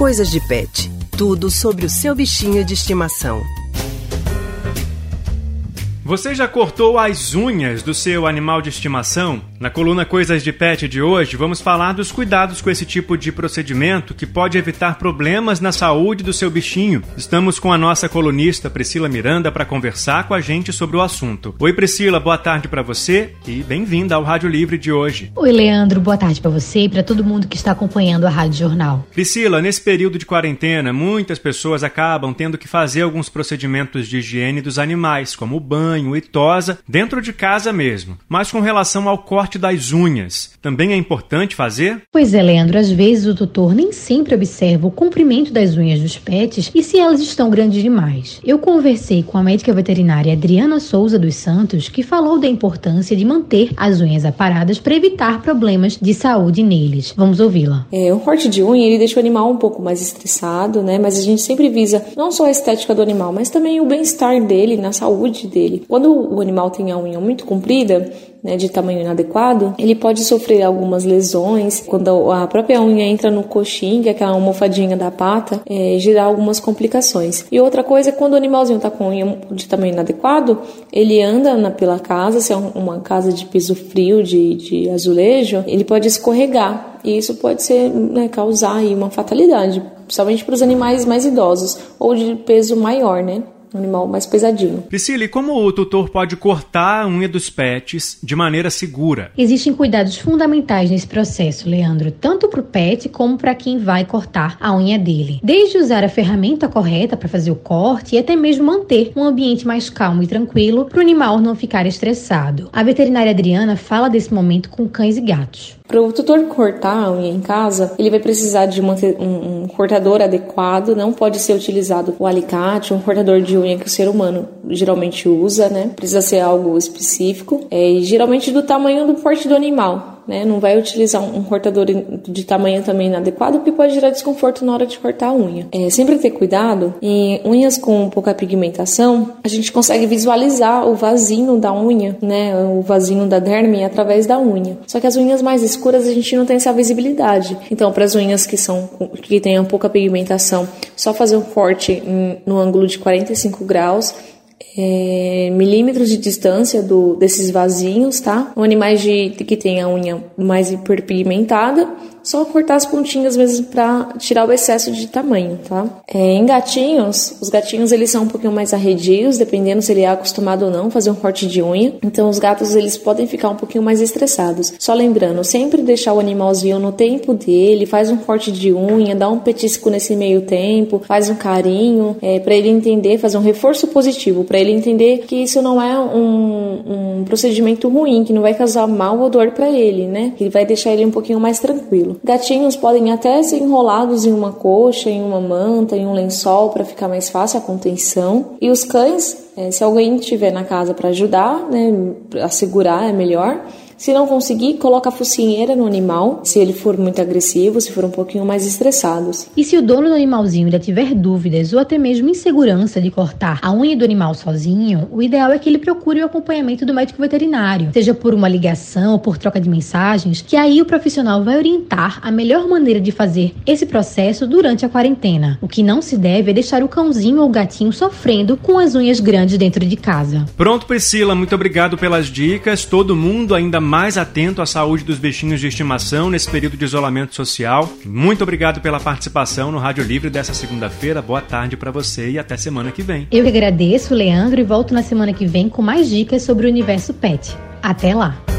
Coisas de Pet. Tudo sobre o seu bichinho de estimação. Você já cortou as unhas do seu animal de estimação? Na coluna Coisas de Pet de hoje, vamos falar dos cuidados com esse tipo de procedimento que pode evitar problemas na saúde do seu bichinho. Estamos com a nossa colunista Priscila Miranda para conversar com a gente sobre o assunto. Oi, Priscila, boa tarde para você e bem-vinda ao Rádio Livre de hoje. Oi, Leandro, boa tarde para você e para todo mundo que está acompanhando a Rádio Jornal. Priscila, nesse período de quarentena, muitas pessoas acabam tendo que fazer alguns procedimentos de higiene dos animais, como banho e tosa dentro de casa mesmo. Mas com relação ao corte das unhas, também é importante fazer? Pois é, Leandro, às vezes o tutor nem sempre observa o comprimento das unhas dos pets e se elas estão grandes demais. Eu conversei com a médica veterinária Adriana Souza dos Santos, que falou da importância de manter as unhas aparadas para evitar problemas de saúde neles. Vamos ouvi-la. É, o corte de unha ele deixa o animal um pouco mais estressado, né? Mas a gente sempre visa não só a estética do animal, mas também o bem-estar dele, na saúde dele. Quando o animal tem a unha muito comprida, né, de tamanho inadequado, ele pode sofrer algumas lesões. Quando a própria unha entra no coxim, que é aquela almofadinha da pata, é, gerar algumas complicações. E outra coisa é quando o animalzinho está com unha de tamanho inadequado, ele anda na, pela casa, se é uma casa de piso frio, de, de azulejo, ele pode escorregar. E isso pode ser né, causar uma fatalidade, principalmente para os animais mais idosos ou de peso maior, né? Um animal mais pesadinho. Priscila, e como o tutor pode cortar a unha dos pets de maneira segura? Existem cuidados fundamentais nesse processo, Leandro, tanto para o pet como para quem vai cortar a unha dele. Desde usar a ferramenta correta para fazer o corte e até mesmo manter um ambiente mais calmo e tranquilo para o animal não ficar estressado. A veterinária Adriana fala desse momento com cães e gatos. Para o tutor cortar a unha em casa, ele vai precisar de um, um, cortador adequado, não pode ser utilizado o alicate, um cortador de unha que o ser humano geralmente usa, né? Precisa ser algo específico, é, e geralmente do tamanho do porte do animal né? Não vai utilizar um cortador de tamanho também inadequado, porque pode gerar desconforto na hora de cortar a unha. É, sempre ter cuidado. Em unhas com pouca pigmentação, a gente consegue visualizar o vasinho da unha, né? O vasinho da derme através da unha. Só que as unhas mais escuras a gente não tem essa visibilidade. Então, para as unhas que são que tenham pouca pigmentação, só fazer um corte no ângulo de 45 graus é, milímetros de distância do, desses vasinhos, tá? Um animais de, que tem a unha mais hiperpigmentada só cortar as pontinhas mesmo para tirar o excesso de tamanho, tá? É, em gatinhos, os gatinhos eles são um pouquinho mais arredios, dependendo se ele é acostumado ou não fazer um corte de unha. Então os gatos eles podem ficar um pouquinho mais estressados. Só lembrando, sempre deixar o animalzinho no tempo dele, faz um corte de unha, dá um petisco nesse meio tempo, faz um carinho, é, para ele entender, fazer um reforço positivo, para ele entender que isso não é um, um procedimento ruim, que não vai causar mal ou dor para ele, né? Que vai deixar ele um pouquinho mais tranquilo tranquilo. Gatinhos podem até ser enrolados em uma coxa, em uma manta, em um lençol para ficar mais fácil a contenção. E os cães, é, se alguém estiver na casa para ajudar, né, a segurar é melhor. Se não conseguir, coloca a focinheira no animal, se ele for muito agressivo, se for um pouquinho mais estressado. E se o dono do animalzinho ainda tiver dúvidas ou até mesmo insegurança de cortar a unha do animal sozinho, o ideal é que ele procure o acompanhamento do médico veterinário, seja por uma ligação ou por troca de mensagens, que aí o profissional vai orientar a melhor maneira de fazer esse processo durante a quarentena. O que não se deve é deixar o cãozinho ou o gatinho sofrendo com as unhas grandes dentro de casa. Pronto, Priscila, muito obrigado pelas dicas. Todo mundo ainda mais atento à saúde dos bichinhos de estimação nesse período de isolamento social. Muito obrigado pela participação no Rádio Livre dessa segunda-feira. Boa tarde para você e até semana que vem. Eu que agradeço, Leandro, e volto na semana que vem com mais dicas sobre o universo pet. Até lá!